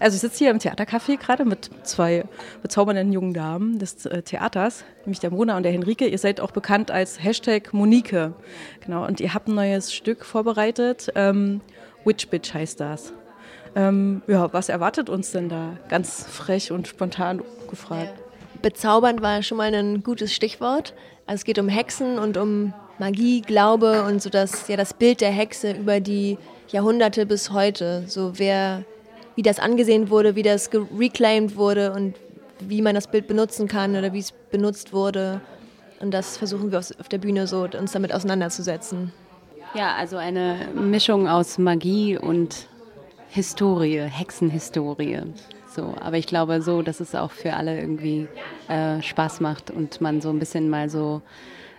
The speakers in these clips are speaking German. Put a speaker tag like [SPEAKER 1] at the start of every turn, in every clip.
[SPEAKER 1] Also ich sitze hier im Theatercafé gerade mit zwei bezaubernden jungen Damen des äh, Theaters, nämlich der Mona und der Henrike. Ihr seid auch bekannt als Hashtag Monike. Genau, und ihr habt ein neues Stück vorbereitet. Ähm, Witch Bitch heißt das. Ähm, ja, was erwartet uns denn da? Ganz frech und spontan gefragt.
[SPEAKER 2] Bezaubernd war schon mal ein gutes Stichwort. Also es geht um Hexen und um Magie, Glaube und so das, ja, das Bild der Hexe über die Jahrhunderte bis heute. So wer, wie das angesehen wurde, wie das reclaimed wurde und wie man das Bild benutzen kann oder wie es benutzt wurde. Und das versuchen wir auf der Bühne so, uns damit auseinanderzusetzen.
[SPEAKER 3] Ja, also eine Mischung aus Magie und Historie, Hexenhistorie. So, aber ich glaube so, dass es auch für alle irgendwie äh, Spaß macht und man so ein bisschen mal so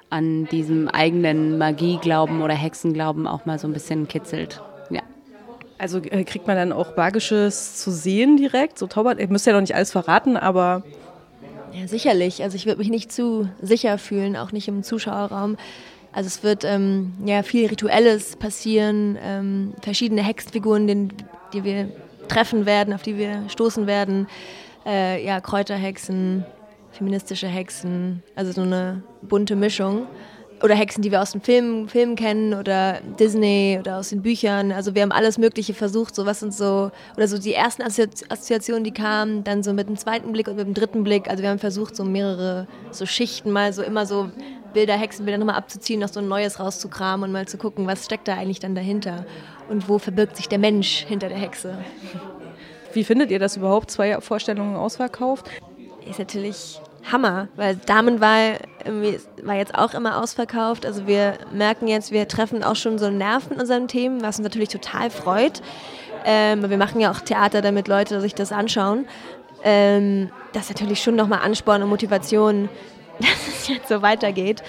[SPEAKER 3] an diesem eigenen Magieglauben oder Hexenglauben auch mal so ein bisschen kitzelt.
[SPEAKER 1] Also äh, kriegt man dann auch Magisches zu sehen direkt? So Taubert, ihr müsst ja noch nicht alles verraten, aber.
[SPEAKER 2] Ja, sicherlich. Also ich würde mich nicht zu sicher fühlen, auch nicht im Zuschauerraum. Also es wird ähm, ja viel Rituelles passieren, ähm, verschiedene Hexenfiguren, den, die wir treffen werden, auf die wir stoßen werden. Äh, ja, Kräuterhexen, feministische Hexen, also so eine bunte Mischung. Oder Hexen, die wir aus den Filmen, Filmen kennen oder Disney oder aus den Büchern. Also wir haben alles Mögliche versucht, so was uns so, oder so die ersten Assoziationen, die kamen, dann so mit dem zweiten Blick und mit dem dritten Blick. Also wir haben versucht, so mehrere so Schichten mal so immer so Bilder, Hexenbilder nochmal abzuziehen, noch so ein neues rauszukramen und mal zu gucken, was steckt da eigentlich dann dahinter und wo verbirgt sich der Mensch hinter der Hexe.
[SPEAKER 1] Wie findet ihr das überhaupt, zwei Vorstellungen ausverkauft?
[SPEAKER 2] Ist natürlich Hammer, weil Damenwahl war jetzt auch immer ausverkauft. Also wir merken jetzt, wir treffen auch schon so Nerven in unseren Themen, was uns natürlich total freut. Ähm, wir machen ja auch Theater, damit Leute sich das anschauen. Ähm, das ist natürlich schon nochmal Ansporn und Motivation, dass es jetzt so weitergeht.